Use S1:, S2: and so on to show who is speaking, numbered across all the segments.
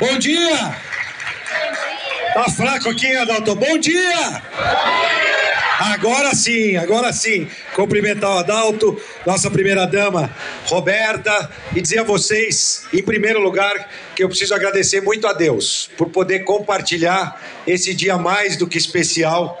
S1: Bom dia! Tá fraco aqui, Adalto? Bom dia! Agora sim, agora sim. Cumprimentar o Adalto, nossa primeira dama, Roberta, e dizer a vocês, em primeiro lugar, que eu preciso agradecer muito a Deus por poder compartilhar esse dia mais do que especial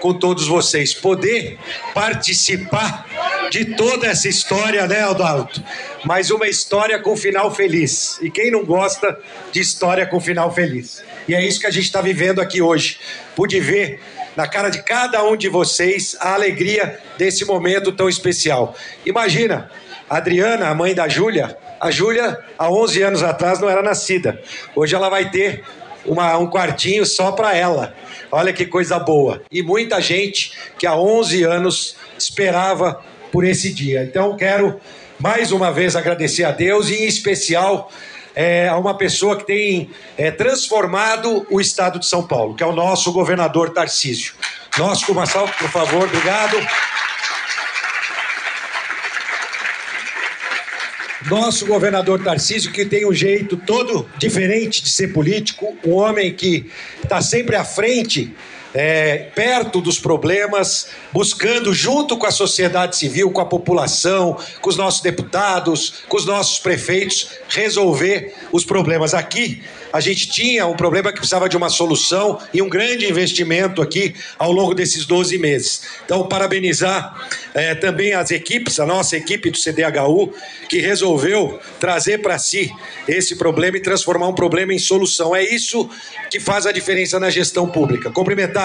S1: com todos vocês. Poder participar de toda essa história, né, Adalto? Mas uma história com final feliz. E quem não gosta de história com final feliz? E é isso que a gente está vivendo aqui hoje. Pude ver na cara de cada um de vocês a alegria desse momento tão especial. Imagina, a Adriana, a mãe da Júlia, a Júlia, há 11 anos atrás, não era nascida. Hoje ela vai ter uma, um quartinho só para ela. Olha que coisa boa. E muita gente que há 11 anos esperava por esse dia. Então, quero mais uma vez agradecer a Deus e, em especial, é, a uma pessoa que tem é, transformado o estado de São Paulo, que é o nosso governador Tarcísio. Nosso, uma salva, por favor, obrigado. Nosso governador Tarcísio, que tem um jeito todo diferente de ser político, um homem que está sempre à frente é, perto dos problemas, buscando, junto com a sociedade civil, com a população, com os nossos deputados, com os nossos prefeitos, resolver os problemas. Aqui, a gente tinha um problema que precisava de uma solução e um grande investimento aqui ao longo desses 12 meses. Então, parabenizar é, também as equipes, a nossa equipe do CDHU, que resolveu trazer para si esse problema e transformar um problema em solução. É isso que faz a diferença na gestão pública. Cumprimentar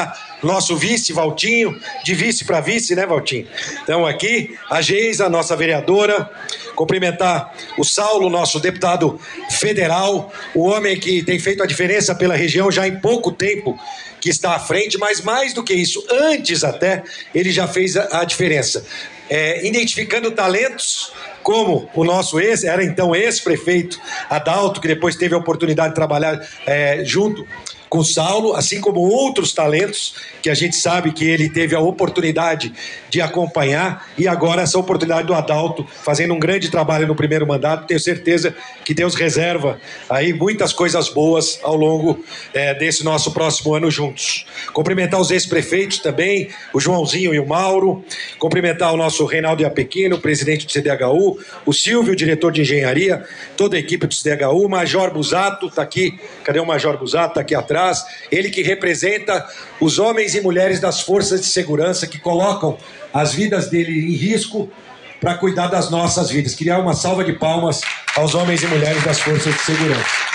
S1: nosso vice, Valtinho, de vice para vice, né, Valtinho? Então, aqui, a Geisa, nossa vereadora, cumprimentar o Saulo, nosso deputado federal, o homem que tem feito a diferença pela região já em pouco tempo que está à frente, mas mais do que isso, antes até, ele já fez a, a diferença. É, identificando talentos como o nosso ex, era então ex-prefeito Adalto, que depois teve a oportunidade de trabalhar é, junto com Saulo, assim como outros talentos que a gente sabe que ele teve a oportunidade de acompanhar e agora essa oportunidade do Adalto fazendo um grande trabalho no primeiro mandato. Tenho certeza que Deus reserva aí muitas coisas boas ao longo é, desse nosso próximo ano juntos. Cumprimentar os ex-prefeitos também, o Joãozinho e o Mauro. Cumprimentar o nosso Reinaldo Iapequino, presidente do CDHU, o Silvio, diretor de engenharia, toda a equipe do CDHU, o Major Busato, está aqui. Cadê o Major Busato? Está aqui atrás. Ele que representa os homens e mulheres das forças de segurança que colocam as vidas dele em risco para cuidar das nossas vidas. Queria uma salva de palmas aos homens e mulheres das forças de segurança.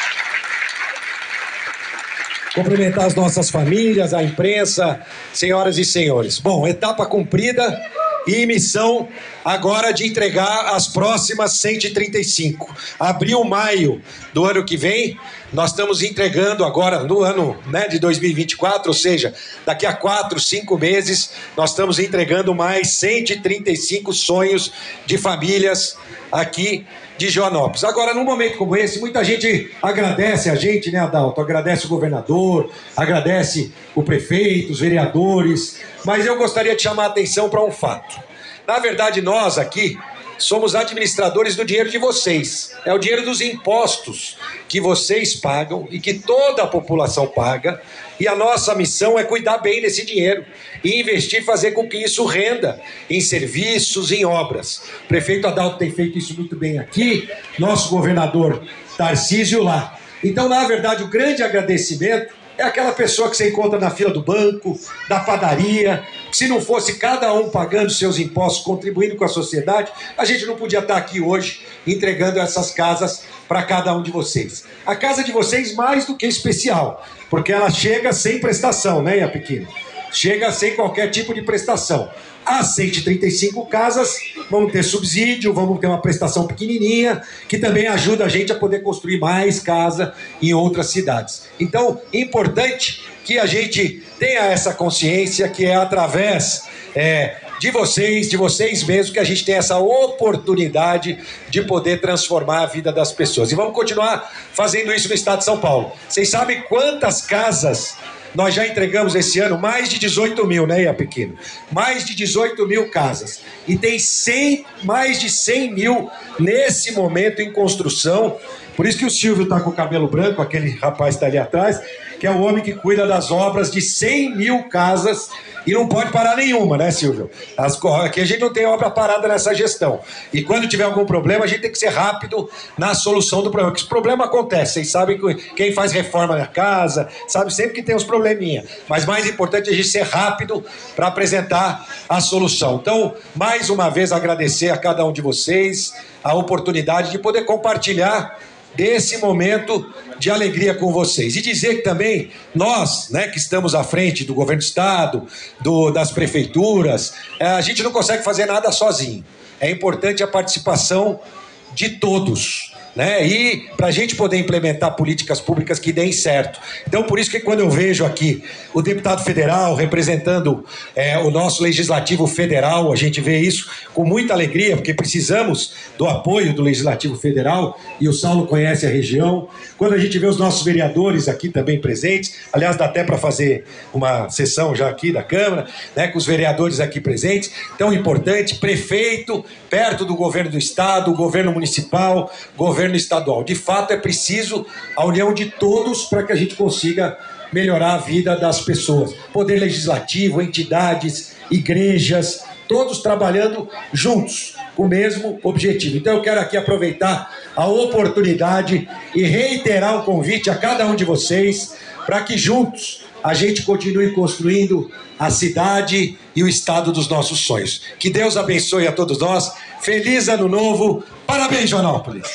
S1: Cumprimentar as nossas famílias, a imprensa, senhoras e senhores. Bom, etapa cumprida e missão agora de entregar as próximas 135. Abril, maio do ano que vem, nós estamos entregando agora no ano né, de 2024, ou seja, daqui a quatro, cinco meses, nós estamos entregando mais 135 sonhos de famílias aqui de Joanópolis. Agora, num momento como esse, muita gente agradece a gente, né, Adalto? Agradece o governador, agradece o prefeito, os vereadores, mas eu gostaria de chamar a atenção para um fato. Na verdade, nós aqui somos administradores do dinheiro de vocês. É o dinheiro dos impostos que vocês pagam e que toda a população paga. E a nossa missão é cuidar bem desse dinheiro e investir, fazer com que isso renda em serviços, em obras. O prefeito Adalto tem feito isso muito bem aqui, nosso governador Tarcísio lá. Então, na verdade, o grande agradecimento é aquela pessoa que você encontra na fila do banco, da padaria. Se não fosse cada um pagando seus impostos, contribuindo com a sociedade, a gente não podia estar aqui hoje entregando essas casas para cada um de vocês. A casa de vocês mais do que especial, porque ela chega sem prestação, né, Iapequino? Chega sem qualquer tipo de prestação. As 135 casas vamos ter subsídio, vamos ter uma prestação pequenininha, que também ajuda a gente a poder construir mais casa em outras cidades. Então, importante que a gente tenha essa consciência que é através é, de vocês, de vocês mesmos, que a gente tem essa oportunidade de poder transformar a vida das pessoas. E vamos continuar fazendo isso no estado de São Paulo. Vocês sabem quantas casas nós já entregamos esse ano mais de 18 mil, né, Ia Pequeno? Mais de 18 mil casas. E tem 100, mais de 100 mil nesse momento em construção Por isso que o Silvio está com o cabelo branco, aquele rapaz está ali atrás, que é o homem que cuida das obras de 100 mil casas e não pode parar nenhuma, né, Silvio? As, aqui a gente não tem obra parada nessa gestão. E quando tiver algum problema, a gente tem que ser rápido na solução do problema. Porque esse problema acontece, vocês sabem que quem faz reforma na casa, sabe sempre que tem uns probleminha. Mas mais importante é a gente ser rápido para apresentar a solução. Então, mais uma vez, agradecer a cada um de vocês a oportunidade de poder compartilhar desse momento de alegria com vocês. E dizer que também nós, né, que estamos à frente do governo do estado, do, das prefeituras, eh, a gente não consegue fazer nada sozinho. É importante a participação de todos né? E para a gente poder implementar políticas públicas que deem certo. Então, por isso que quando eu vejo aqui o deputado federal representando é, o nosso legislativo federal, a gente vê isso com muita alegria, porque precisamos do apoio do legislativo federal e o Saulo conhece a região. Quando a gente vê os nossos vereadores aqui também presentes, aliás, dá até para fazer uma sessão já aqui da Câmara, né, com os vereadores aqui presentes. Tão importante, prefeito perto do governo do estado, governo municipal, governo governo estadual. De fato, é preciso a união de todos para que a gente consiga melhorar a vida das pessoas. Poder legislativo, entidades, igrejas, todos trabalhando juntos com o mesmo objetivo. Então eu quero aqui aproveitar a oportunidade e reiterar o convite a cada um de vocês para que juntos a gente continue construindo a cidade e o estado dos nossos sonhos. Que Deus abençoe a todos nós. Feliz ano novo. Parabéns, Joanópolis.